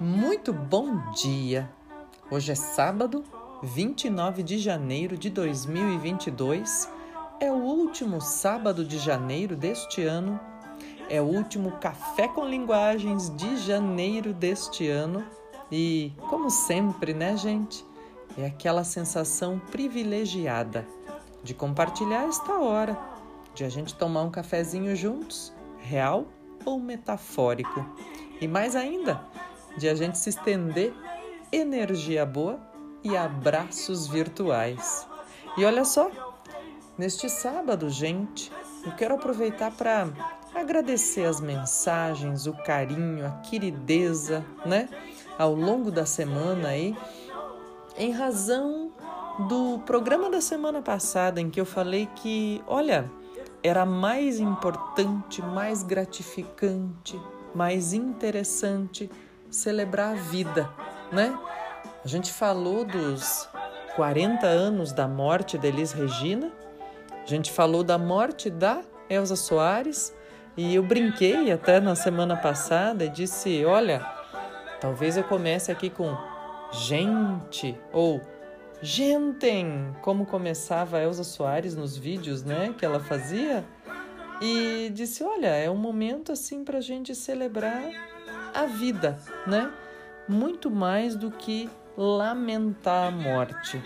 Muito bom dia! Hoje é sábado, 29 de janeiro de 2022. É o último sábado de janeiro deste ano. É o último Café com Linguagens de janeiro deste ano. E, como sempre, né, gente? É aquela sensação privilegiada de compartilhar esta hora, de a gente tomar um cafezinho juntos, real ou metafórico. E mais ainda, de a gente se estender energia boa e abraços virtuais. E olha só, neste sábado, gente, eu quero aproveitar para agradecer as mensagens, o carinho, a querideza, né? Ao longo da semana aí, em razão do programa da semana passada em que eu falei que, olha, era mais importante, mais gratificante, mais interessante celebrar a vida, né? A gente falou dos 40 anos da morte de Elis Regina, a gente falou da morte da Elza Soares e eu brinquei até na semana passada e disse: olha, talvez eu comece aqui com gente ou Gentem, como começava a Elza Soares nos vídeos, né, que ela fazia, e disse: Olha, é um momento assim para a gente celebrar a vida, né? Muito mais do que lamentar a morte.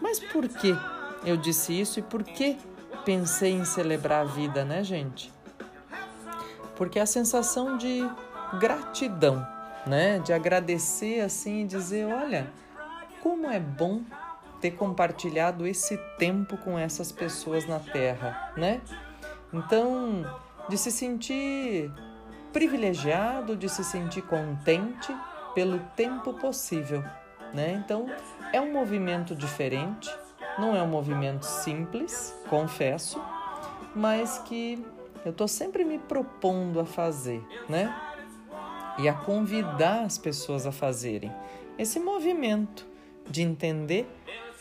Mas por que eu disse isso e por que pensei em celebrar a vida, né, gente? Porque a sensação de gratidão, né? De agradecer assim e dizer: olha, como é bom ter compartilhado esse tempo com essas pessoas na Terra, né? Então, de se sentir privilegiado, de se sentir contente pelo tempo possível, né? Então, é um movimento diferente, não é um movimento simples, confesso, mas que eu estou sempre me propondo a fazer, né? E a convidar as pessoas a fazerem esse movimento de entender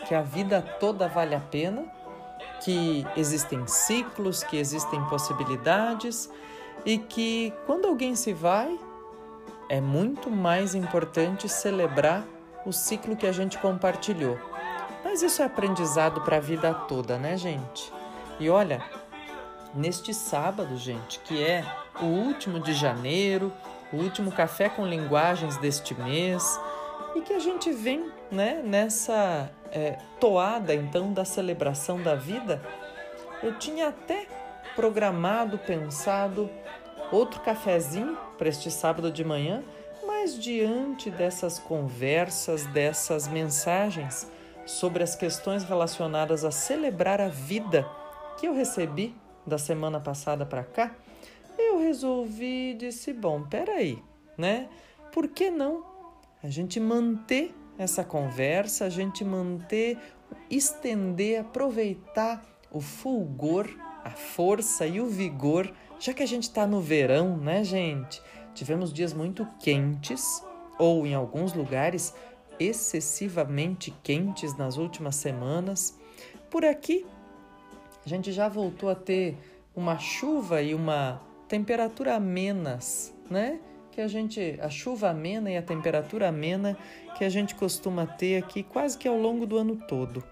que a vida toda vale a pena, que existem ciclos, que existem possibilidades e que quando alguém se vai, é muito mais importante celebrar o ciclo que a gente compartilhou. Mas isso é aprendizado para a vida toda, né, gente? E olha, neste sábado, gente, que é o último de janeiro, o último café com linguagens deste mês, e que a gente vem né, nessa é, toada então da celebração da vida, eu tinha até programado, pensado outro cafezinho para este sábado de manhã, mas diante dessas conversas, dessas mensagens sobre as questões relacionadas a celebrar a vida que eu recebi da semana passada para cá, eu resolvi disse, bom, peraí, né? Por que não a gente manter essa conversa, a gente manter, estender, aproveitar o fulgor, a força e o vigor, já que a gente está no verão, né, gente? Tivemos dias muito quentes, ou em alguns lugares excessivamente quentes nas últimas semanas. Por aqui, a gente já voltou a ter uma chuva e uma temperatura amenas, né? que a gente, a chuva amena e a temperatura amena que a gente costuma ter aqui quase que ao longo do ano todo.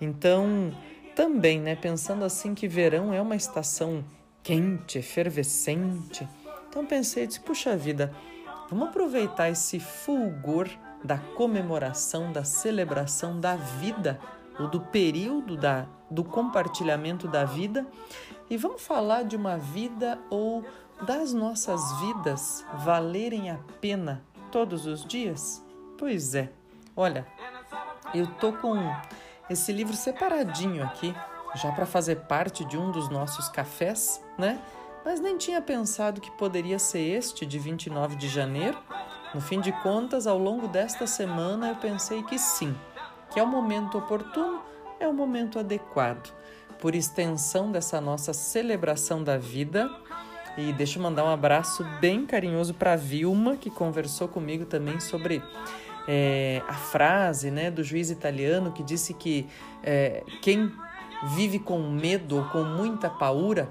Então, também, né, pensando assim que verão é uma estação quente, efervescente. Então pensei, disse, puxa vida, vamos aproveitar esse fulgor da comemoração, da celebração da vida, ou do período da, do compartilhamento da vida, e vamos falar de uma vida ou das nossas vidas valerem a pena todos os dias? Pois é. Olha, eu tô com esse livro separadinho aqui, já para fazer parte de um dos nossos cafés, né? Mas nem tinha pensado que poderia ser este de 29 de janeiro. No fim de contas, ao longo desta semana, eu pensei que sim, que é o momento oportuno, é o momento adequado. Por extensão dessa nossa celebração da vida, e deixa eu mandar um abraço bem carinhoso para Vilma, que conversou comigo também sobre é, a frase né, do juiz italiano que disse que é, quem vive com medo ou com muita paura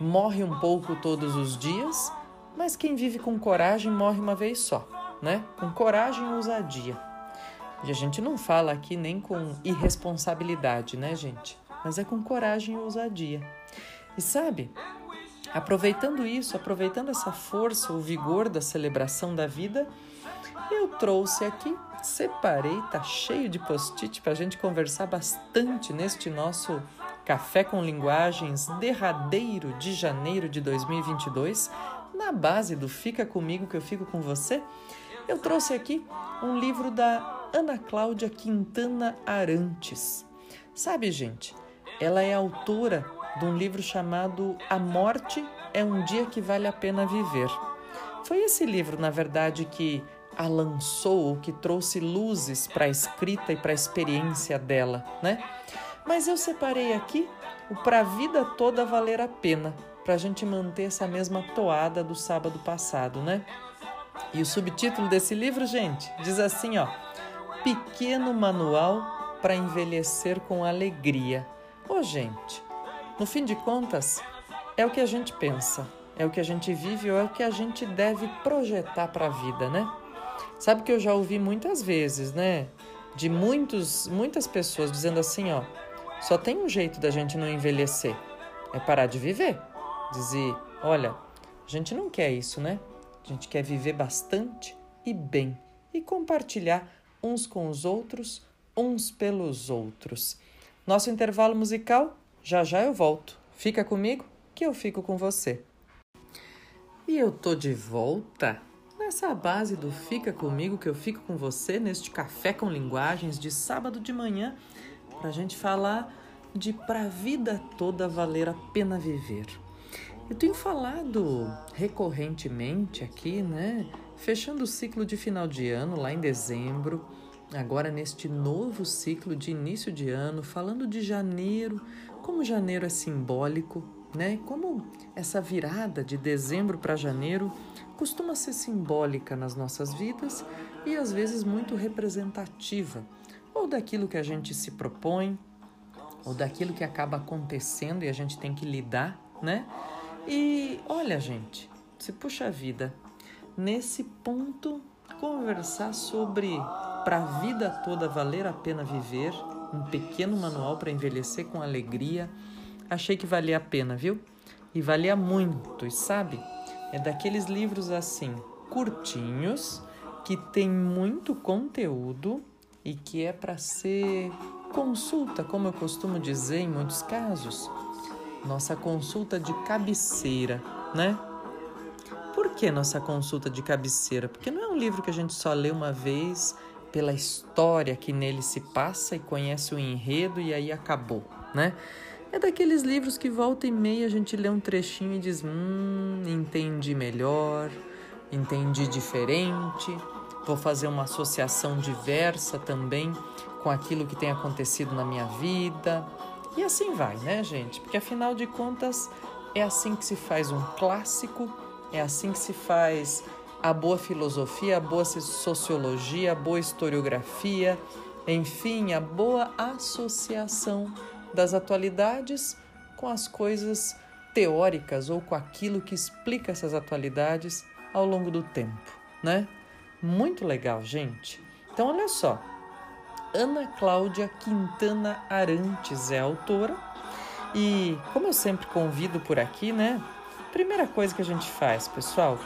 morre um pouco todos os dias, mas quem vive com coragem morre uma vez só. né? Com coragem e ousadia. E a gente não fala aqui nem com irresponsabilidade, né, gente? Mas é com coragem e ousadia. E sabe, aproveitando isso, aproveitando essa força, o vigor da celebração da vida, eu trouxe aqui, separei, tá cheio de post-it para a gente conversar bastante neste nosso Café com Linguagens derradeiro de janeiro de 2022, na base do Fica Comigo que eu fico com você. Eu trouxe aqui um livro da Ana Cláudia Quintana Arantes. Sabe, gente, ela é autora de um livro chamado A Morte é um Dia que Vale a Pena Viver. Foi esse livro, na verdade, que a lançou, que trouxe luzes para a escrita e para a experiência dela, né? Mas eu separei aqui o Pra Vida Toda Valer a Pena, para a gente manter essa mesma toada do sábado passado, né? E o subtítulo desse livro, gente, diz assim, ó: Pequeno Manual para Envelhecer com Alegria. Ô, oh, gente, no fim de contas, é o que a gente pensa, é o que a gente vive ou é o que a gente deve projetar para a vida, né? Sabe que eu já ouvi muitas vezes, né? De muitos, muitas pessoas dizendo assim, ó, só tem um jeito da gente não envelhecer, é parar de viver. Dizer, olha, a gente não quer isso, né? A gente quer viver bastante e bem e compartilhar uns com os outros, uns pelos outros. Nosso intervalo musical, já já eu volto. Fica comigo que eu fico com você. E eu tô de volta nessa base do Fica Comigo que eu fico com você neste Café com Linguagens de sábado de manhã para a gente falar de pra vida toda valer a pena viver. Eu tenho falado recorrentemente aqui, né? Fechando o ciclo de final de ano lá em dezembro, agora neste novo ciclo de início de ano, falando de janeiro, como janeiro é simbólico né? Como essa virada de dezembro para janeiro costuma ser simbólica nas nossas vidas e às vezes muito representativa, ou daquilo que a gente se propõe, ou daquilo que acaba acontecendo e a gente tem que lidar, né? E olha, gente, se puxa a vida, nesse ponto conversar sobre para a vida toda valer a pena viver, um pequeno manual para envelhecer com alegria achei que valia a pena, viu? E valia muito, e sabe? É daqueles livros assim, curtinhos, que tem muito conteúdo e que é para ser consulta, como eu costumo dizer em muitos casos. Nossa consulta de cabeceira, né? Por que nossa consulta de cabeceira? Porque não é um livro que a gente só lê uma vez pela história que nele se passa e conhece o enredo e aí acabou, né? É daqueles livros que volta e meia a gente lê um trechinho e diz: Hum, entendi melhor, entendi diferente, vou fazer uma associação diversa também com aquilo que tem acontecido na minha vida. E assim vai, né, gente? Porque afinal de contas, é assim que se faz um clássico, é assim que se faz a boa filosofia, a boa sociologia, a boa historiografia, enfim, a boa associação das atualidades com as coisas teóricas ou com aquilo que explica essas atualidades ao longo do tempo, né? Muito legal, gente. Então, olha só. Ana Cláudia Quintana Arantes é autora e, como eu sempre convido por aqui, né? Primeira coisa que a gente faz, pessoal,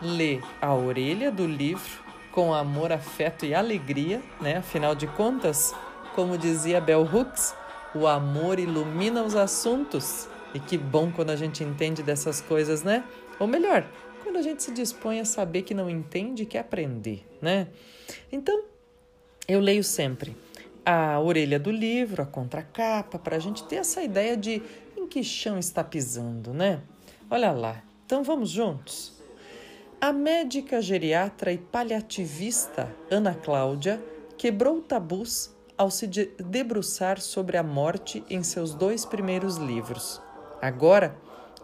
lê a orelha do livro com amor, afeto e alegria, né? Afinal de contas, como dizia Bell Hooks, o amor ilumina os assuntos. E que bom quando a gente entende dessas coisas, né? Ou melhor, quando a gente se dispõe a saber que não entende e quer aprender, né? Então, eu leio sempre a orelha do livro, a contracapa, para a gente ter essa ideia de em que chão está pisando, né? Olha lá. Então vamos juntos? A médica geriatra e paliativista Ana Cláudia quebrou tabus ao se debruçar sobre a morte em seus dois primeiros livros. Agora,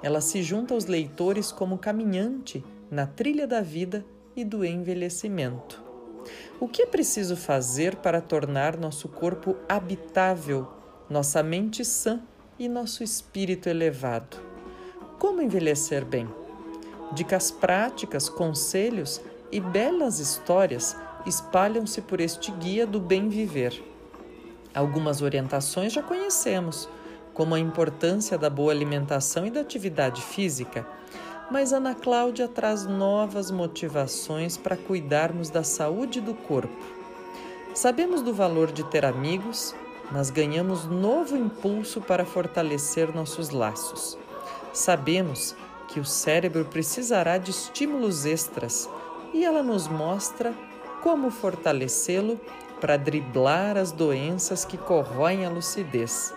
ela se junta aos leitores como caminhante na trilha da vida e do envelhecimento. O que é preciso fazer para tornar nosso corpo habitável, nossa mente sã e nosso espírito elevado? Como envelhecer bem? Dicas práticas, conselhos e belas histórias espalham-se por este guia do bem viver. Algumas orientações já conhecemos, como a importância da boa alimentação e da atividade física, mas Ana Cláudia traz novas motivações para cuidarmos da saúde do corpo. Sabemos do valor de ter amigos, mas ganhamos novo impulso para fortalecer nossos laços. Sabemos que o cérebro precisará de estímulos extras e ela nos mostra como fortalecê-lo para driblar as doenças que corroem a lucidez.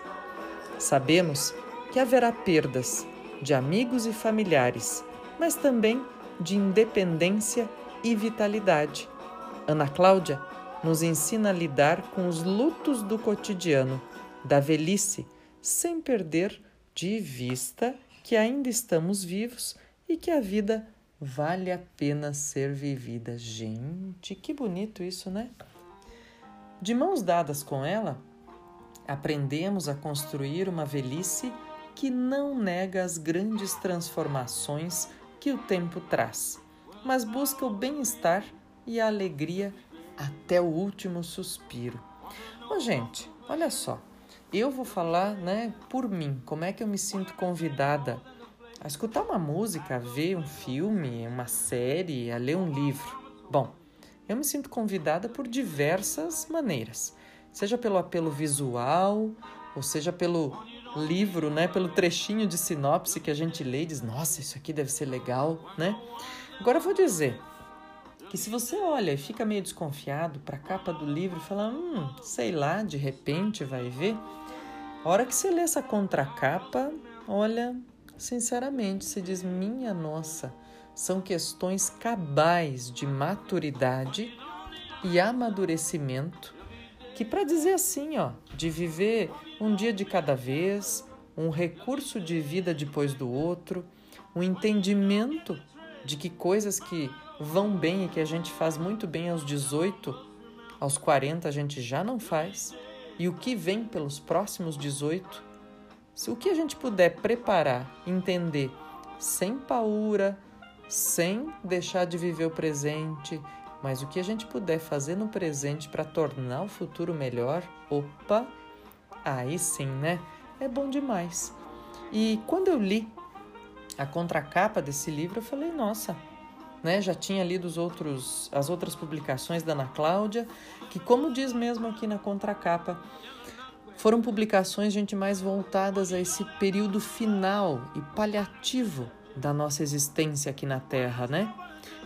Sabemos que haverá perdas de amigos e familiares, mas também de independência e vitalidade. Ana Cláudia nos ensina a lidar com os lutos do cotidiano, da velhice, sem perder de vista que ainda estamos vivos e que a vida vale a pena ser vivida. Gente, que bonito isso, né? De mãos dadas com ela, aprendemos a construir uma velhice que não nega as grandes transformações que o tempo traz, mas busca o bem-estar e a alegria até o último suspiro. Ô, gente, olha só, eu vou falar, né, por mim, como é que eu me sinto convidada a escutar uma música, a ver um filme, uma série, a ler um livro. Bom, eu me sinto convidada por diversas maneiras, seja pelo apelo visual, ou seja pelo livro, né, pelo trechinho de sinopse que a gente lê e diz: "Nossa, isso aqui deve ser legal", né? Agora eu vou dizer que se você olha e fica meio desconfiado para a capa do livro e fala: "Hum, sei lá, de repente vai ver", a hora que você lê essa contracapa, olha, Sinceramente, se diz minha nossa, são questões cabais de maturidade e amadurecimento que para dizer assim, ó, de viver um dia de cada vez, um recurso de vida depois do outro, um entendimento de que coisas que vão bem e que a gente faz muito bem aos 18, aos 40 a gente já não faz, e o que vem pelos próximos 18 se o que a gente puder preparar, entender, sem paura, sem deixar de viver o presente, mas o que a gente puder fazer no presente para tornar o futuro melhor, opa, aí sim, né? É bom demais. E quando eu li a contracapa desse livro, eu falei, nossa, né? Já tinha lido os outros, as outras publicações da Ana Cláudia, que como diz mesmo aqui na contracapa, foram publicações, gente, mais voltadas a esse período final e paliativo da nossa existência aqui na Terra, né?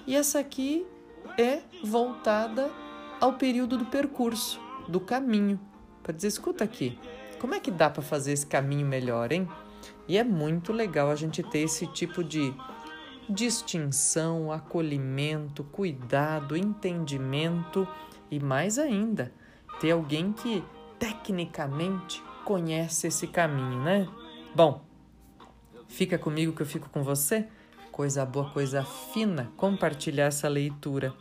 E essa aqui é voltada ao período do percurso, do caminho. Para dizer, escuta aqui, como é que dá para fazer esse caminho melhor, hein? E é muito legal a gente ter esse tipo de distinção, acolhimento, cuidado, entendimento e mais ainda, ter alguém que tecnicamente conhece esse caminho, né? Bom, fica comigo que eu fico com você. Coisa boa, coisa fina, compartilhar essa leitura.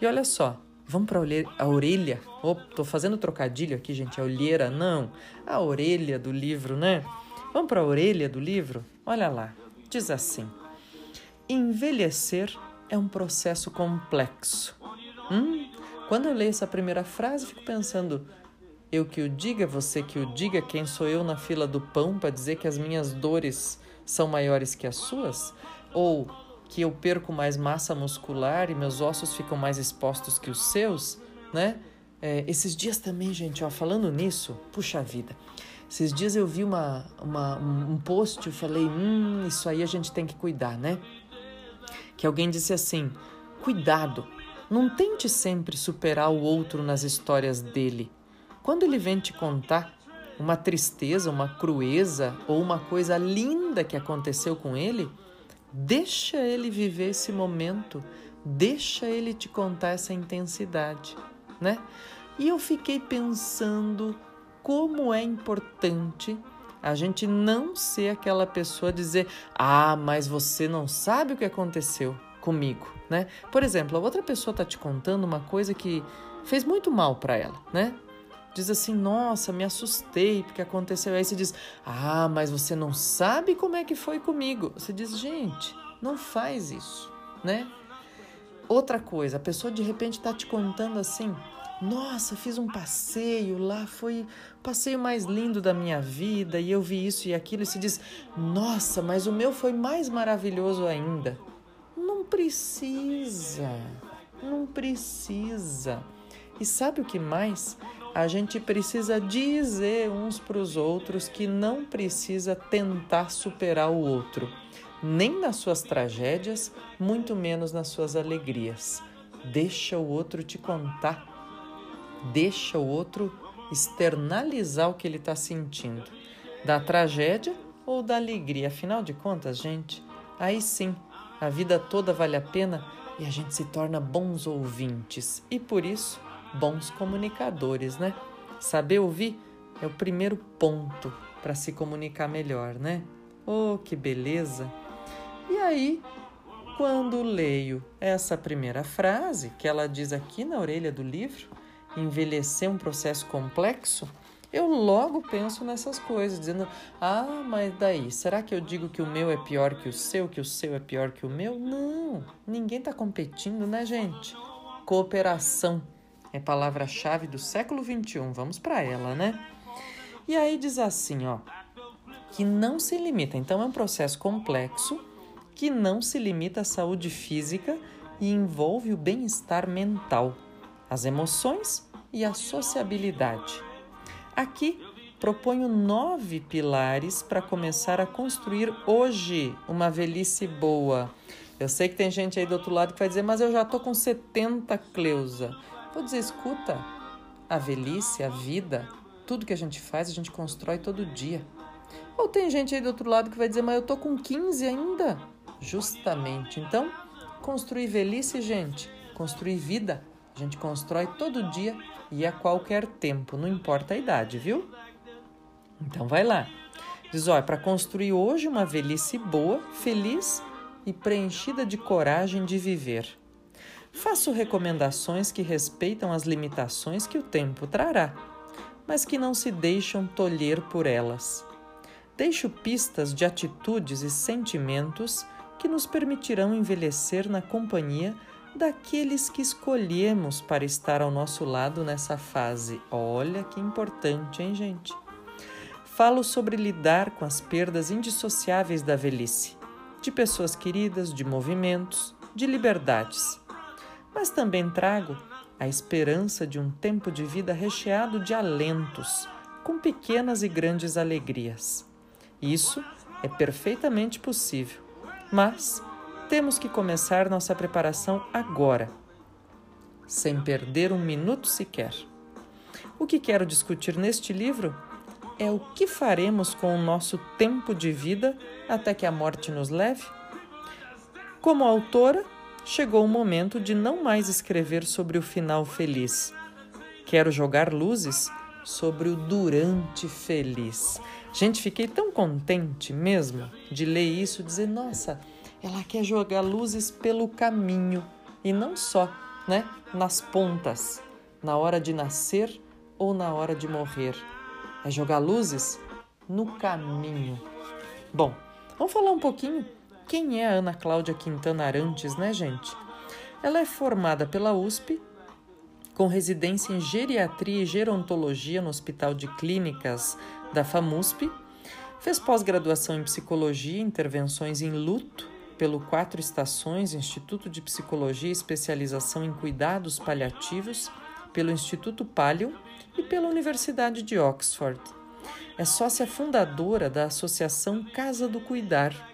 E olha só, vamos para a orelha. Oh, tô fazendo trocadilho aqui, gente. A olheira, não. A orelha do livro, né? Vamos para a orelha do livro? Olha lá. Diz assim: Envelhecer é um processo complexo. Hum, quando eu leio essa primeira frase, fico pensando: eu que o diga, você que o diga, quem sou eu na fila do pão para dizer que as minhas dores são maiores que as suas? Ou que eu perco mais massa muscular e meus ossos ficam mais expostos que os seus, né? É, esses dias também, gente, ó, falando nisso, puxa vida. Esses dias eu vi uma, uma, um post e falei, hum, isso aí a gente tem que cuidar, né? Que alguém disse assim: cuidado, não tente sempre superar o outro nas histórias dele. Quando ele vem te contar uma tristeza, uma crueza ou uma coisa linda que aconteceu com ele, deixa ele viver esse momento, deixa ele te contar essa intensidade, né? E eu fiquei pensando como é importante a gente não ser aquela pessoa dizer: "Ah, mas você não sabe o que aconteceu comigo", né? Por exemplo, a outra pessoa tá te contando uma coisa que fez muito mal para ela, né? Diz assim: Nossa, me assustei porque aconteceu. Aí você diz: Ah, mas você não sabe como é que foi comigo. Você diz: Gente, não faz isso, né? Outra coisa, a pessoa de repente está te contando assim: nossa, fiz um passeio lá, foi o passeio mais lindo da minha vida e eu vi isso e aquilo, e se diz: nossa, mas o meu foi mais maravilhoso ainda. Não precisa, não precisa. E sabe o que mais? A gente precisa dizer uns para os outros que não precisa tentar superar o outro, nem nas suas tragédias, muito menos nas suas alegrias. Deixa o outro te contar deixa o outro externalizar o que ele está sentindo, da tragédia ou da alegria. Afinal de contas, gente, aí sim a vida toda vale a pena e a gente se torna bons ouvintes e por isso bons comunicadores, né? Saber ouvir é o primeiro ponto para se comunicar melhor, né? Oh, que beleza! E aí, quando leio essa primeira frase que ela diz aqui na orelha do livro, envelhecer um processo complexo, eu logo penso nessas coisas, dizendo: ah, mas daí, será que eu digo que o meu é pior que o seu, que o seu é pior que o meu? Não, ninguém está competindo, né, gente? Cooperação é palavra-chave do século XXI, vamos para ela, né? E aí diz assim, ó, que não se limita, então é um processo complexo que não se limita à saúde física e envolve o bem-estar mental as emoções e a sociabilidade. Aqui proponho nove pilares para começar a construir hoje uma velhice boa. Eu sei que tem gente aí do outro lado que vai dizer, mas eu já estou com 70, Cleusa. Vou dizer, escuta, a velhice, a vida, tudo que a gente faz, a gente constrói todo dia. Ou tem gente aí do outro lado que vai dizer, mas eu estou com 15 ainda. Justamente. Então, construir velhice, gente, construir vida a gente constrói todo dia e a qualquer tempo, não importa a idade, viu? Então vai lá. Diz, olha, para construir hoje uma velhice boa, feliz e preenchida de coragem de viver. Faço recomendações que respeitam as limitações que o tempo trará, mas que não se deixam tolher por elas. Deixo pistas de atitudes e sentimentos que nos permitirão envelhecer na companhia daqueles que escolhemos para estar ao nosso lado nessa fase. Olha que importante, hein, gente? Falo sobre lidar com as perdas indissociáveis da velhice, de pessoas queridas, de movimentos, de liberdades. Mas também trago a esperança de um tempo de vida recheado de alentos, com pequenas e grandes alegrias. Isso é perfeitamente possível, mas temos que começar nossa preparação agora, sem perder um minuto sequer. O que quero discutir neste livro é o que faremos com o nosso tempo de vida até que a morte nos leve? Como autora, chegou o momento de não mais escrever sobre o final feliz. Quero jogar luzes sobre o durante feliz. Gente, fiquei tão contente mesmo de ler isso, dizer, nossa, ela quer jogar luzes pelo caminho e não só, né, nas pontas, na hora de nascer ou na hora de morrer. É jogar luzes no caminho. Bom, vamos falar um pouquinho quem é a Ana Cláudia Quintana Arantes, né, gente? Ela é formada pela USP, com residência em geriatria e gerontologia no Hospital de Clínicas da FAMUSP, fez pós-graduação em psicologia e intervenções em luto pelo Quatro Estações, Instituto de Psicologia e Especialização em Cuidados Paliativos, pelo Instituto Palio e pela Universidade de Oxford. É sócia fundadora da Associação Casa do Cuidar,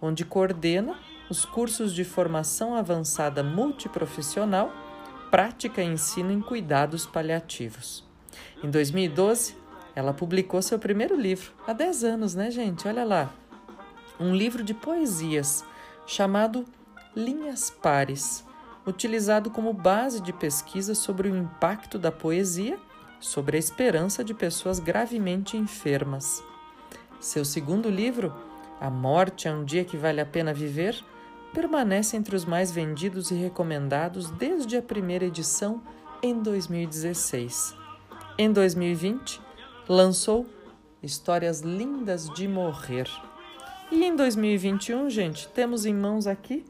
onde coordena os cursos de formação avançada multiprofissional, prática e ensino em cuidados paliativos. Em 2012, ela publicou seu primeiro livro, há 10 anos, né, gente? Olha lá. Um livro de poesias chamado Linhas Pares, utilizado como base de pesquisa sobre o impacto da poesia sobre a esperança de pessoas gravemente enfermas. Seu segundo livro, A Morte é um Dia que Vale a Pena Viver, permanece entre os mais vendidos e recomendados desde a primeira edição em 2016. Em 2020, lançou Histórias Lindas de Morrer e em 2021, gente, temos em mãos aqui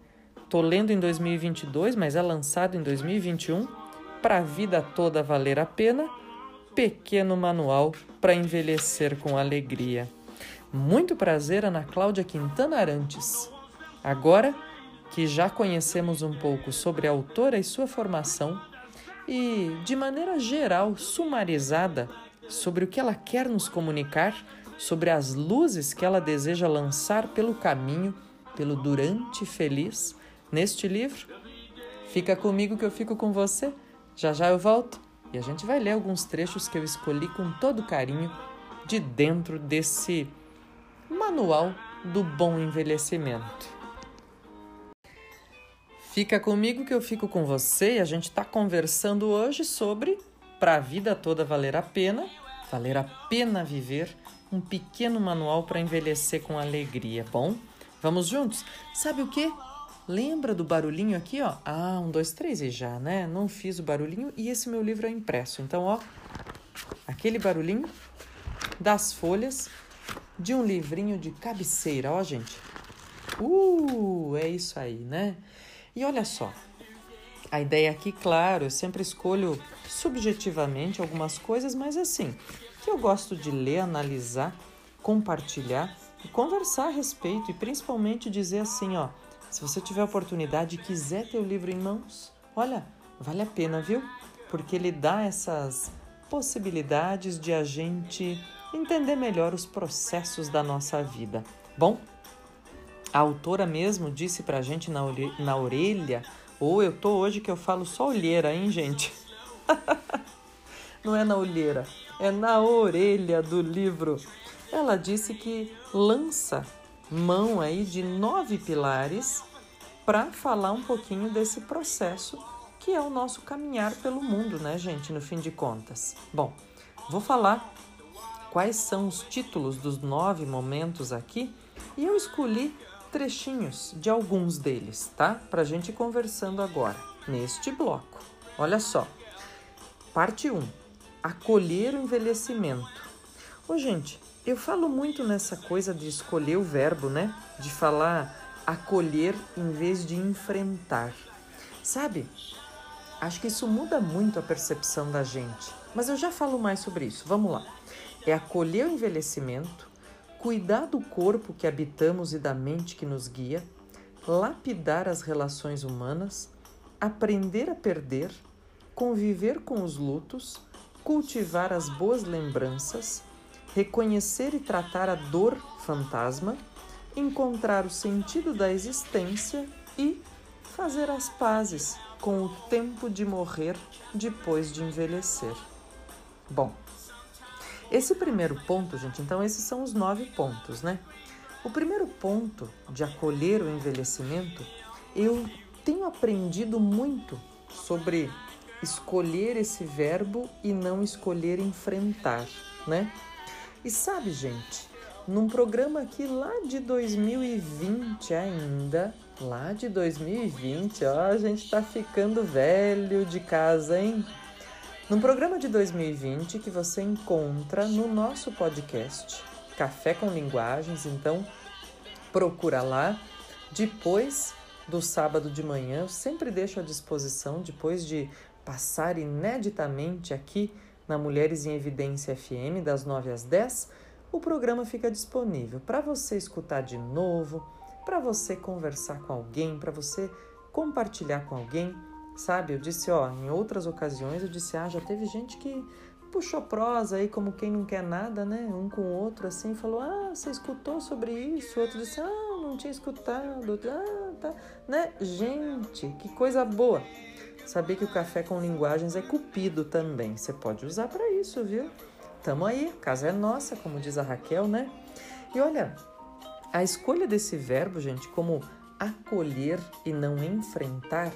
Tô lendo em 2022, mas é lançado em 2021. Para a vida toda valer a pena, pequeno manual para envelhecer com alegria. Muito prazer, Ana Cláudia Quintana Arantes. Agora que já conhecemos um pouco sobre a autora e sua formação, e, de maneira geral, sumarizada, sobre o que ela quer nos comunicar, sobre as luzes que ela deseja lançar pelo caminho, pelo durante feliz, neste livro. Fica comigo que eu fico com você. Já já eu volto e a gente vai ler alguns trechos que eu escolhi com todo carinho de dentro desse manual do bom envelhecimento. Fica comigo que eu fico com você e a gente está conversando hoje sobre para a vida toda valer a pena, valer a pena viver, um pequeno manual para envelhecer com alegria. Bom, vamos juntos? Sabe o que? Lembra do barulhinho aqui, ó? Ah, um, dois, três e já, né? Não fiz o barulhinho e esse meu livro é impresso. Então, ó, aquele barulhinho das folhas de um livrinho de cabeceira, ó, gente. Uh, é isso aí, né? E olha só, a ideia aqui, claro, eu sempre escolho subjetivamente algumas coisas, mas assim, que eu gosto de ler, analisar, compartilhar e conversar a respeito e principalmente dizer assim, ó, se você tiver oportunidade e quiser ter o livro em mãos, olha, vale a pena, viu? Porque ele dá essas possibilidades de a gente entender melhor os processos da nossa vida. Bom, a autora mesmo disse pra gente na, na orelha, ou eu tô hoje que eu falo só olheira, hein, gente? Não é na olheira, é na orelha do livro. Ela disse que lança mão aí de nove pilares para falar um pouquinho desse processo que é o nosso caminhar pelo mundo, né, gente, no fim de contas. Bom, vou falar quais são os títulos dos nove momentos aqui e eu escolhi trechinhos de alguns deles, tá? Para a gente conversando agora, neste bloco. Olha só. Parte 1. Acolher o envelhecimento. Ô, gente, eu falo muito nessa coisa de escolher o verbo, né? De falar acolher em vez de enfrentar. Sabe? Acho que isso muda muito a percepção da gente. Mas eu já falo mais sobre isso. Vamos lá. É acolher o envelhecimento cuidar do corpo que habitamos e da mente que nos guia, lapidar as relações humanas, aprender a perder, conviver com os lutos, cultivar as boas lembranças, reconhecer e tratar a dor fantasma, encontrar o sentido da existência e fazer as pazes com o tempo de morrer depois de envelhecer. Bom, esse primeiro ponto, gente, então esses são os nove pontos, né? O primeiro ponto de acolher o envelhecimento, eu tenho aprendido muito sobre escolher esse verbo e não escolher enfrentar, né? E sabe, gente, num programa aqui lá de 2020 ainda, lá de 2020, ó, a gente tá ficando velho de casa, hein? Num programa de 2020 que você encontra no nosso podcast Café com Linguagens, então procura lá. Depois do sábado de manhã, eu sempre deixo à disposição, depois de passar ineditamente aqui na Mulheres em Evidência FM, das 9 às 10, o programa fica disponível para você escutar de novo, para você conversar com alguém, para você compartilhar com alguém. Sabe, eu disse, ó, em outras ocasiões eu disse, ah, já teve gente que puxou prosa aí como quem não quer nada, né? Um com o outro assim, falou, ah, você escutou sobre isso? O outro disse, ah, não tinha escutado, ah, tá, né? Gente, que coisa boa. Saber que o café com linguagens é cupido também. Você pode usar para isso, viu? Tamo aí, casa é nossa, como diz a Raquel, né? E olha, a escolha desse verbo, gente, como acolher e não enfrentar,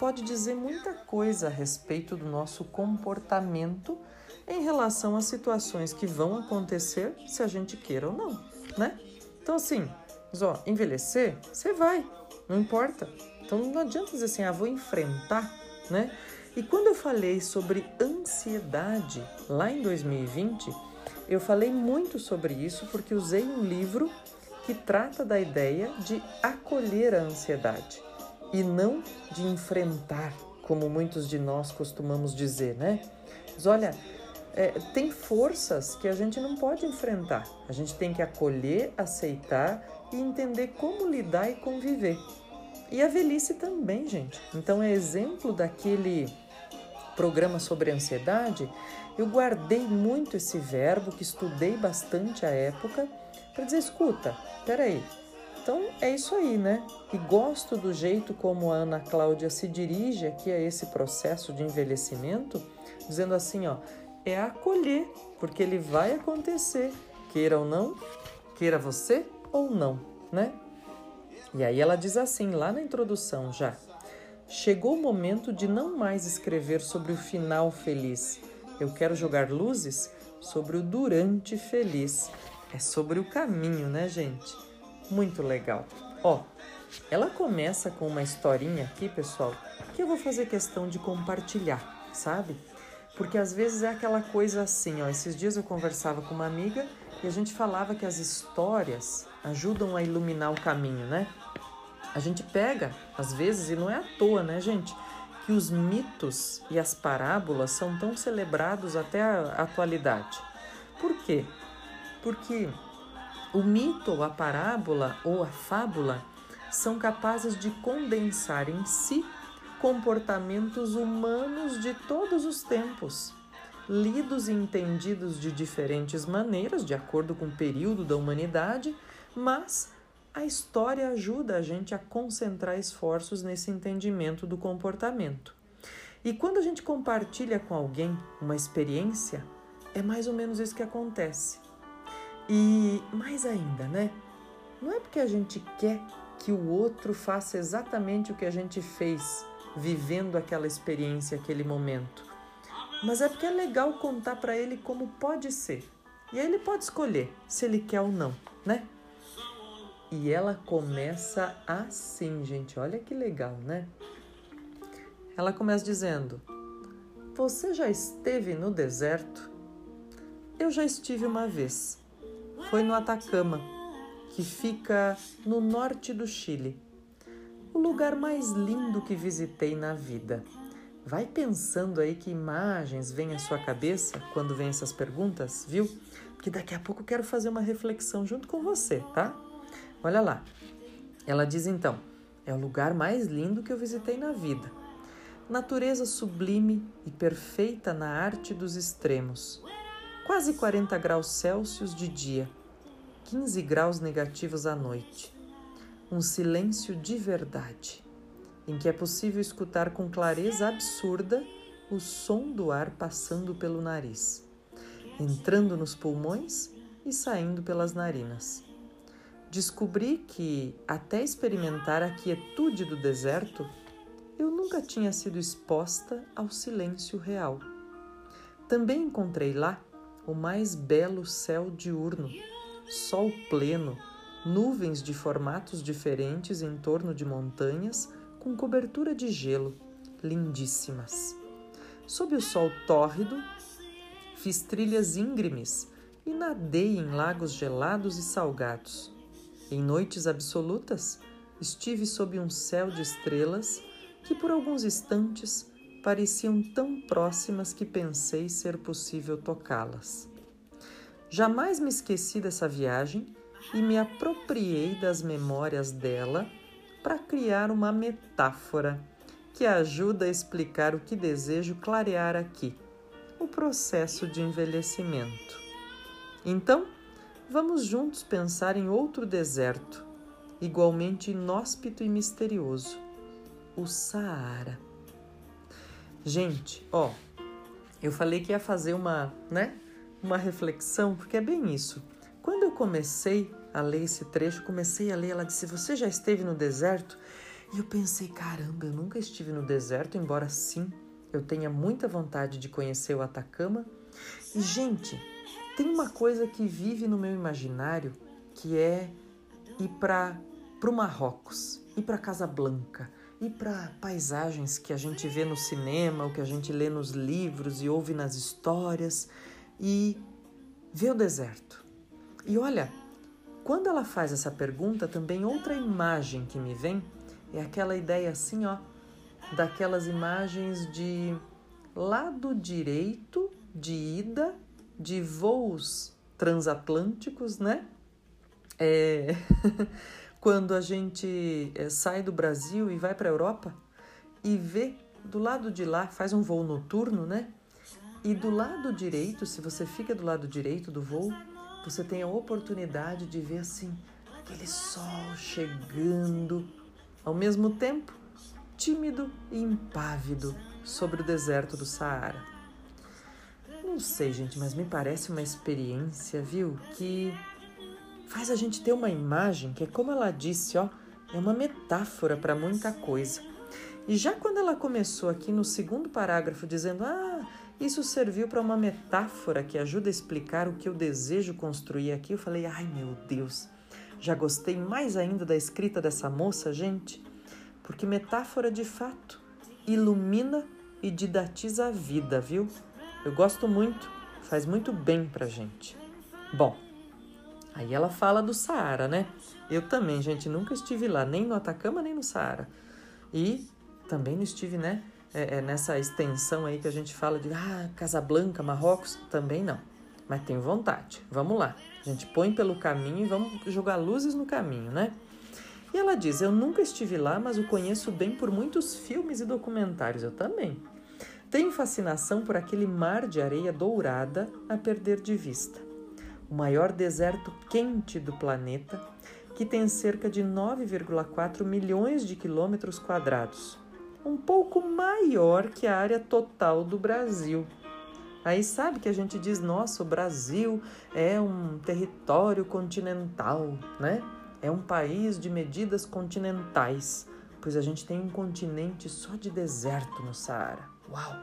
pode dizer muita coisa a respeito do nosso comportamento em relação às situações que vão acontecer, se a gente queira ou não, né? Então, assim, ó, envelhecer, você vai, não importa. Então, não adianta dizer assim, ah, vou enfrentar, né? E quando eu falei sobre ansiedade lá em 2020, eu falei muito sobre isso porque usei um livro que trata da ideia de acolher a ansiedade. E não de enfrentar, como muitos de nós costumamos dizer, né? Mas olha, é, tem forças que a gente não pode enfrentar. A gente tem que acolher, aceitar e entender como lidar e conviver. E a velhice também, gente. Então é exemplo daquele programa sobre ansiedade. Eu guardei muito esse verbo que estudei bastante à época para dizer, escuta, peraí. Então é isso aí, né? E gosto do jeito como a Ana Cláudia se dirige aqui a esse processo de envelhecimento, dizendo assim, ó, é acolher, porque ele vai acontecer, queira ou não, queira você ou não, né? E aí ela diz assim, lá na introdução já: Chegou o momento de não mais escrever sobre o final feliz. Eu quero jogar luzes sobre o durante feliz. É sobre o caminho, né, gente? Muito legal. Ó, ela começa com uma historinha aqui, pessoal, que eu vou fazer questão de compartilhar, sabe? Porque às vezes é aquela coisa assim, ó. Esses dias eu conversava com uma amiga e a gente falava que as histórias ajudam a iluminar o caminho, né? A gente pega, às vezes, e não é à toa, né, gente? Que os mitos e as parábolas são tão celebrados até a atualidade. Por quê? Porque o mito, a parábola ou a fábula são capazes de condensar em si comportamentos humanos de todos os tempos, lidos e entendidos de diferentes maneiras, de acordo com o período da humanidade, mas a história ajuda a gente a concentrar esforços nesse entendimento do comportamento. E quando a gente compartilha com alguém uma experiência, é mais ou menos isso que acontece. E mais ainda, né? Não é porque a gente quer que o outro faça exatamente o que a gente fez vivendo aquela experiência, aquele momento. Mas é porque é legal contar para ele como pode ser. E aí ele pode escolher se ele quer ou não, né? E ela começa assim, gente. Olha que legal, né? Ela começa dizendo: Você já esteve no deserto? Eu já estive uma vez. Foi no Atacama, que fica no norte do Chile o lugar mais lindo que visitei na vida. Vai pensando aí que imagens vêm à sua cabeça quando vem essas perguntas, viu? Porque daqui a pouco eu quero fazer uma reflexão junto com você, tá? Olha lá. Ela diz então: é o lugar mais lindo que eu visitei na vida. Natureza sublime e perfeita na arte dos extremos. Quase 40 graus Celsius de dia, 15 graus negativos à noite um silêncio de verdade, em que é possível escutar com clareza absurda o som do ar passando pelo nariz, entrando nos pulmões e saindo pelas narinas. Descobri que, até experimentar a quietude do deserto, eu nunca tinha sido exposta ao silêncio real. Também encontrei lá o mais belo céu diurno, sol pleno, nuvens de formatos diferentes em torno de montanhas com cobertura de gelo, lindíssimas. Sob o sol tórrido, fiz trilhas íngremes e nadei em lagos gelados e salgados. Em noites absolutas, estive sob um céu de estrelas que por alguns instantes pareciam tão próximas que pensei ser possível tocá-las. Jamais me esqueci dessa viagem e me apropriei das memórias dela para criar uma metáfora que ajuda a explicar o que desejo clarear aqui: o processo de envelhecimento. Então, vamos juntos pensar em outro deserto, igualmente inóspito e misterioso: o Saara. Gente, ó, eu falei que ia fazer uma, né, uma reflexão, porque é bem isso. Quando eu comecei a ler esse trecho, comecei a ler, ela disse: Você já esteve no deserto? E eu pensei: caramba, eu nunca estive no deserto, embora sim eu tenha muita vontade de conhecer o Atacama. E, gente, tem uma coisa que vive no meu imaginário que é ir para o Marrocos, ir para Casablanca, ir para paisagens que a gente vê no cinema, o que a gente lê nos livros e ouve nas histórias e ver o deserto. E olha, quando ela faz essa pergunta, também outra imagem que me vem É aquela ideia assim, ó, daquelas imagens de lado direito de ida de voos transatlânticos, né? É, quando a gente é, sai do Brasil e vai para a Europa e vê do lado de lá, faz um voo noturno, né? E do lado direito, se você fica do lado direito do voo, você tem a oportunidade de ver assim aquele sol chegando, ao mesmo tempo tímido e impávido sobre o deserto do Saara. Não sei, gente, mas me parece uma experiência, viu, que faz a gente ter uma imagem que é como ela disse, ó, é uma metáfora para muita coisa. E já quando ela começou aqui no segundo parágrafo dizendo: "Ah, isso serviu para uma metáfora que ajuda a explicar o que eu desejo construir aqui", eu falei: "Ai, meu Deus. Já gostei mais ainda da escrita dessa moça, gente, porque metáfora de fato ilumina e didatiza a vida, viu? Eu gosto muito, faz muito bem pra gente. Bom, aí ela fala do Saara, né? Eu também, gente, nunca estive lá, nem no Atacama, nem no Saara. E também não estive, né? É, é nessa extensão aí que a gente fala de ah, Casablanca, Marrocos, também não. Mas tenho vontade. Vamos lá. A gente põe pelo caminho e vamos jogar luzes no caminho, né? E ela diz: Eu nunca estive lá, mas o conheço bem por muitos filmes e documentários. Eu também. Tenho fascinação por aquele mar de areia dourada a perder de vista. O maior deserto quente do planeta, que tem cerca de 9,4 milhões de quilômetros quadrados, um pouco maior que a área total do Brasil. Aí sabe que a gente diz, nossa, o Brasil é um território continental, né? É um país de medidas continentais, pois a gente tem um continente só de deserto no Saara. Uau!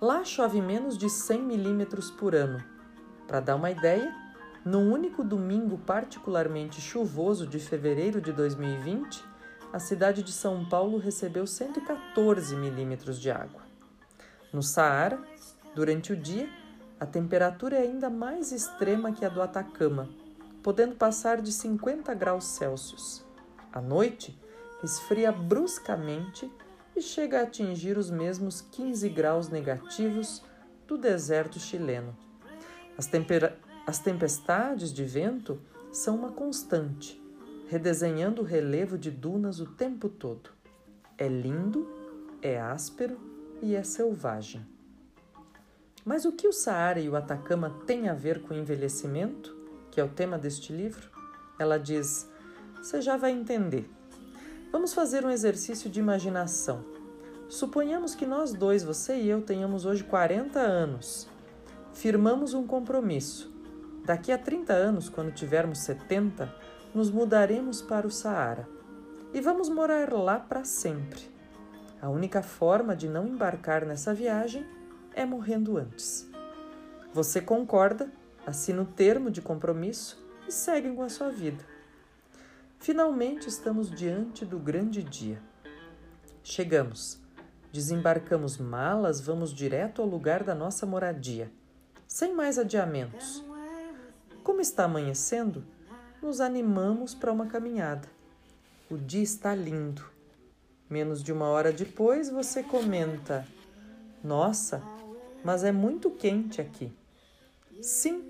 Lá chove menos de 100 milímetros por ano. Para dar uma ideia, no único domingo particularmente chuvoso de fevereiro de 2020, a cidade de São Paulo recebeu 114 milímetros de água. No Saara, durante o dia, a temperatura é ainda mais extrema que a do Atacama, podendo passar de 50 graus Celsius. À noite, esfria bruscamente e chega a atingir os mesmos 15 graus negativos do deserto chileno. As, as tempestades de vento são uma constante, redesenhando o relevo de dunas o tempo todo. É lindo, é áspero e é selvagem. Mas o que o Saara e o Atacama têm a ver com o envelhecimento, que é o tema deste livro? Ela diz: Você já vai entender. Vamos fazer um exercício de imaginação. Suponhamos que nós dois, você e eu, tenhamos hoje 40 anos. Firmamos um compromisso. Daqui a 30 anos, quando tivermos 70, nos mudaremos para o Saara e vamos morar lá para sempre. A única forma de não embarcar nessa viagem é morrendo antes. Você concorda, assina o termo de compromisso e segue com a sua vida. Finalmente estamos diante do grande dia. Chegamos. Desembarcamos malas, vamos direto ao lugar da nossa moradia, sem mais adiamentos. Como está amanhecendo, nos animamos para uma caminhada. O dia está lindo. Menos de uma hora depois, você comenta: Nossa, mas é muito quente aqui. Sim,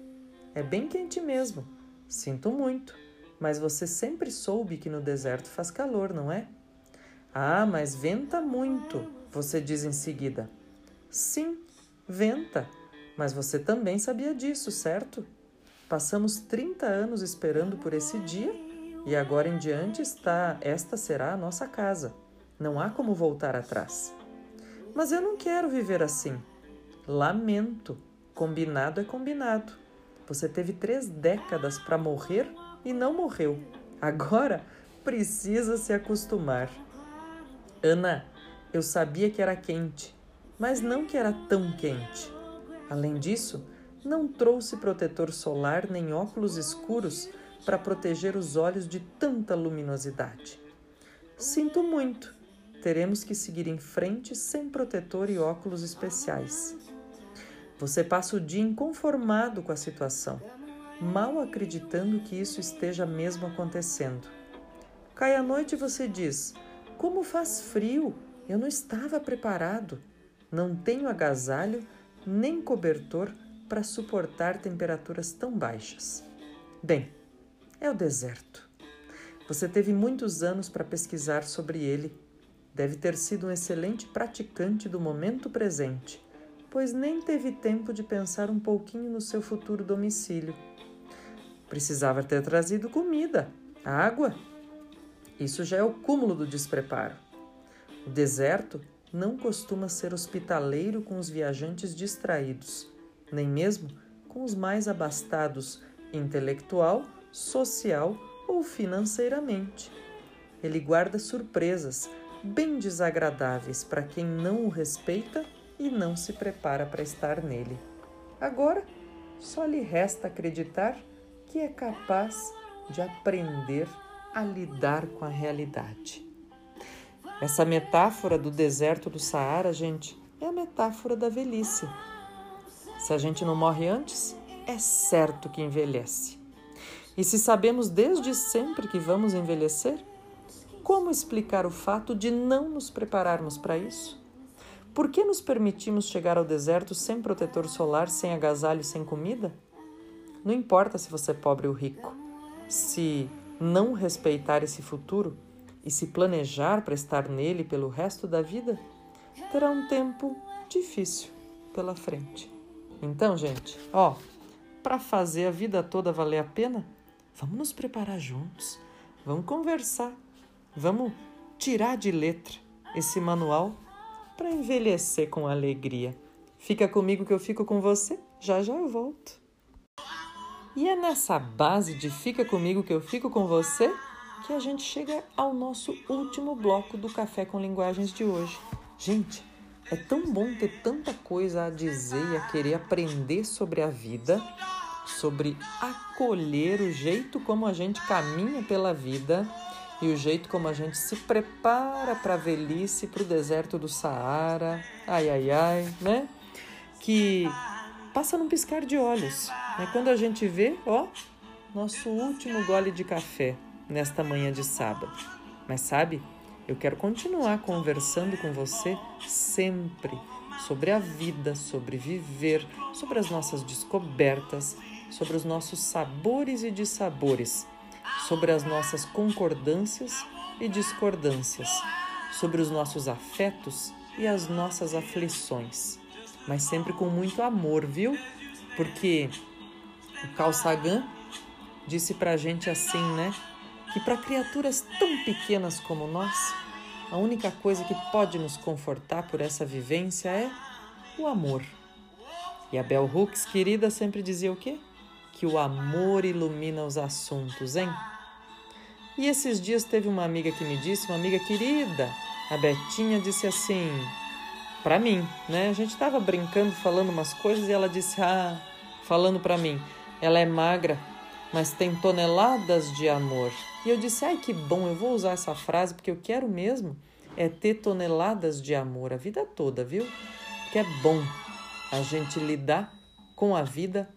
é bem quente mesmo. Sinto muito mas você sempre soube que no deserto faz calor, não é? Ah, mas venta muito, você diz em seguida. Sim, venta, mas você também sabia disso, certo? Passamos 30 anos esperando por esse dia e agora em diante está, esta será a nossa casa. Não há como voltar atrás. Mas eu não quero viver assim. Lamento. Combinado é combinado. Você teve três décadas para morrer e não morreu. Agora precisa se acostumar. Ana, eu sabia que era quente, mas não que era tão quente. Além disso, não trouxe protetor solar nem óculos escuros para proteger os olhos de tanta luminosidade. Sinto muito, teremos que seguir em frente sem protetor e óculos especiais. Você passa o dia inconformado com a situação mal acreditando que isso esteja mesmo acontecendo. Cai a noite e você diz: Como faz frio! Eu não estava preparado. Não tenho agasalho nem cobertor para suportar temperaturas tão baixas. Bem, é o deserto. Você teve muitos anos para pesquisar sobre ele. Deve ter sido um excelente praticante do momento presente, pois nem teve tempo de pensar um pouquinho no seu futuro domicílio. Precisava ter trazido comida, água. Isso já é o cúmulo do despreparo. O deserto não costuma ser hospitaleiro com os viajantes distraídos, nem mesmo com os mais abastados intelectual, social ou financeiramente. Ele guarda surpresas bem desagradáveis para quem não o respeita e não se prepara para estar nele. Agora, só lhe resta acreditar que é capaz de aprender a lidar com a realidade. Essa metáfora do deserto do Saara, gente, é a metáfora da velhice. Se a gente não morre antes, é certo que envelhece. E se sabemos desde sempre que vamos envelhecer, como explicar o fato de não nos prepararmos para isso? Por que nos permitimos chegar ao deserto sem protetor solar, sem agasalho sem comida? Não importa se você é pobre ou rico. Se não respeitar esse futuro, e se planejar para estar nele pelo resto da vida, terá um tempo difícil pela frente. Então, gente, ó, para fazer a vida toda valer a pena, vamos nos preparar juntos, vamos conversar, vamos tirar de letra esse manual para envelhecer com alegria. Fica comigo que eu fico com você, já já eu volto. E é nessa base de fica comigo que eu fico com você que a gente chega ao nosso último bloco do Café com Linguagens de hoje. Gente, é tão bom ter tanta coisa a dizer e a querer aprender sobre a vida, sobre acolher o jeito como a gente caminha pela vida e o jeito como a gente se prepara para a velhice, para o deserto do Saara, ai ai ai, né? Que passa num piscar de olhos. Né? Quando a gente vê, ó, nosso último gole de café nesta manhã de sábado. Mas sabe, eu quero continuar conversando com você sempre sobre a vida, sobre viver, sobre as nossas descobertas, sobre os nossos sabores e dissabores, sobre as nossas concordâncias e discordâncias, sobre os nossos afetos e as nossas aflições. Mas sempre com muito amor, viu? Porque o Carl Sagan disse pra gente assim, né? Que para criaturas tão pequenas como nós, a única coisa que pode nos confortar por essa vivência é o amor. E a Bell Hooks, querida, sempre dizia o quê? Que o amor ilumina os assuntos, hein? E esses dias teve uma amiga que me disse, uma amiga querida, a Betinha disse assim, para mim, né? A gente estava brincando, falando umas coisas e ela disse, ah, falando para mim, ela é magra, mas tem toneladas de amor. E eu disse: ai que bom, eu vou usar essa frase porque eu quero mesmo é ter toneladas de amor a vida toda, viu? Que é bom a gente lidar com a vida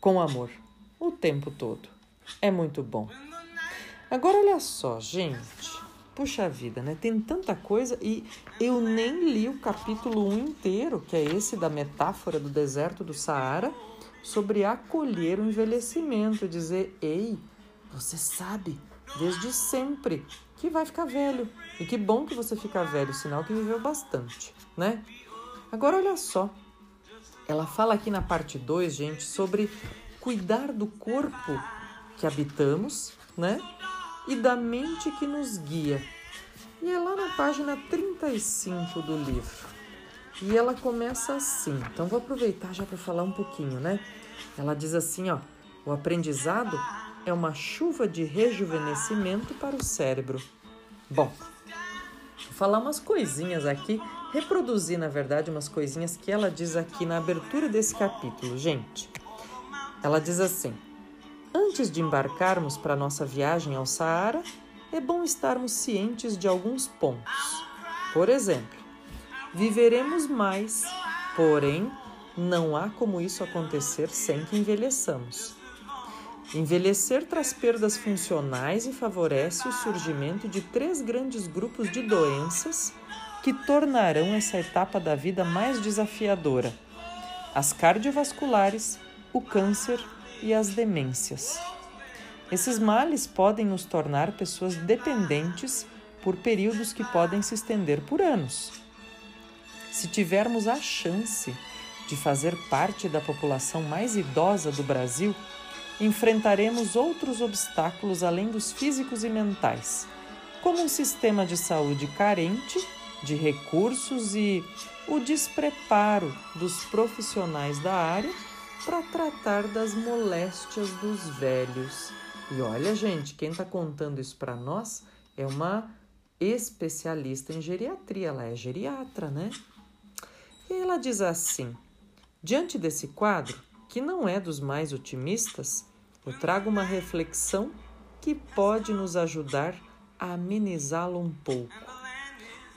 com amor o tempo todo. É muito bom. Agora olha só, gente. Puxa vida, né? Tem tanta coisa e eu nem li o capítulo 1 inteiro, que é esse da metáfora do deserto do Saara sobre acolher o envelhecimento, dizer: ei, você sabe desde sempre que vai ficar velho. E que bom que você fica velho, sinal que viveu bastante, né? Agora olha só. Ela fala aqui na parte 2, gente, sobre cuidar do corpo que habitamos, né? E da mente que nos guia. E é lá na página 35 do livro. E ela começa assim. Então vou aproveitar já para falar um pouquinho, né? Ela diz assim, ó: "O aprendizado é uma chuva de rejuvenescimento para o cérebro". Bom, vou falar umas coisinhas aqui, reproduzir na verdade umas coisinhas que ela diz aqui na abertura desse capítulo, gente. Ela diz assim: Antes de embarcarmos para nossa viagem ao Saara, é bom estarmos cientes de alguns pontos. Por exemplo, Viveremos mais, porém, não há como isso acontecer sem que envelheçamos. Envelhecer traz perdas funcionais e favorece o surgimento de três grandes grupos de doenças que tornarão essa etapa da vida mais desafiadora: as cardiovasculares, o câncer e as demências. Esses males podem nos tornar pessoas dependentes por períodos que podem se estender por anos. Se tivermos a chance de fazer parte da população mais idosa do Brasil, enfrentaremos outros obstáculos além dos físicos e mentais, como um sistema de saúde carente de recursos e o despreparo dos profissionais da área para tratar das moléstias dos velhos. E olha, gente, quem está contando isso para nós é uma especialista em geriatria, ela é geriatra, né? E ela diz assim: diante desse quadro, que não é dos mais otimistas, eu trago uma reflexão que pode nos ajudar a amenizá-lo um pouco.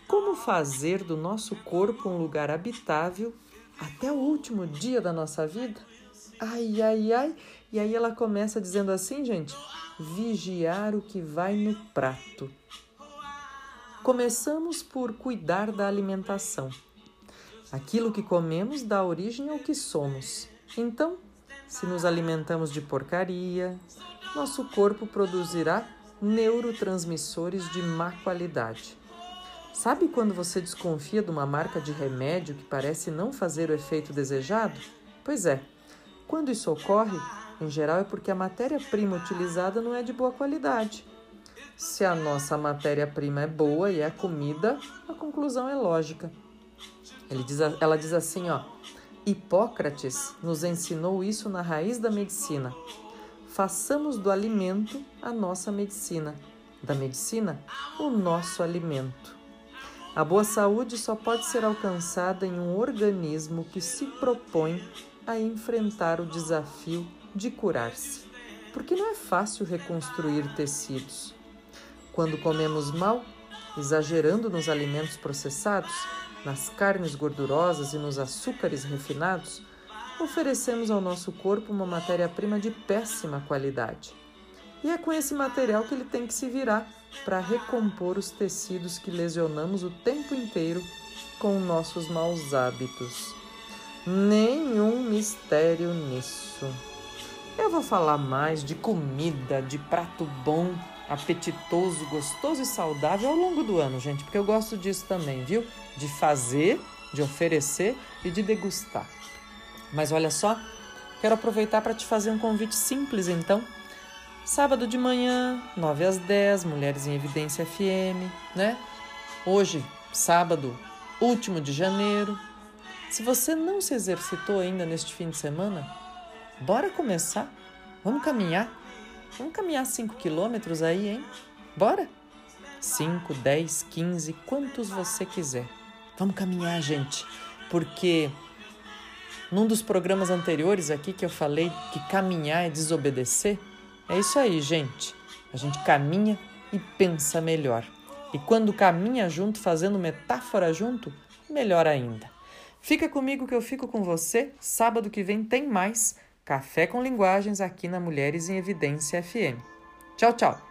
Como fazer do nosso corpo um lugar habitável até o último dia da nossa vida? Ai, ai, ai. E aí ela começa dizendo assim, gente: vigiar o que vai no prato. Começamos por cuidar da alimentação. Aquilo que comemos dá origem ao que somos. Então, se nos alimentamos de porcaria, nosso corpo produzirá neurotransmissores de má qualidade. Sabe quando você desconfia de uma marca de remédio que parece não fazer o efeito desejado? Pois é, quando isso ocorre, em geral é porque a matéria-prima utilizada não é de boa qualidade. Se a nossa matéria-prima é boa e é comida, a conclusão é lógica. Diz, ela diz assim, ó, Hipócrates nos ensinou isso na raiz da medicina. Façamos do alimento a nossa medicina, da medicina o nosso alimento. A boa saúde só pode ser alcançada em um organismo que se propõe a enfrentar o desafio de curar-se, porque não é fácil reconstruir tecidos. Quando comemos mal, exagerando nos alimentos processados, nas carnes gordurosas e nos açúcares refinados, oferecemos ao nosso corpo uma matéria-prima de péssima qualidade. E é com esse material que ele tem que se virar para recompor os tecidos que lesionamos o tempo inteiro com nossos maus hábitos. Nenhum mistério nisso. Eu vou falar mais de comida, de prato bom, apetitoso, gostoso e saudável ao longo do ano, gente, porque eu gosto disso também, viu? De fazer, de oferecer e de degustar. Mas olha só, quero aproveitar para te fazer um convite simples então. Sábado de manhã, 9 às 10, Mulheres em Evidência FM, né? Hoje, sábado, último de janeiro. Se você não se exercitou ainda neste fim de semana, bora começar. Vamos caminhar. Vamos caminhar 5 quilômetros aí, hein? Bora? 5, 10, 15, quantos você quiser. Vamos caminhar, gente, porque num dos programas anteriores aqui que eu falei que caminhar é desobedecer, é isso aí, gente. A gente caminha e pensa melhor. E quando caminha junto, fazendo metáfora junto, melhor ainda. Fica comigo que eu fico com você. Sábado que vem tem mais Café com Linguagens aqui na Mulheres em Evidência FM. Tchau, tchau!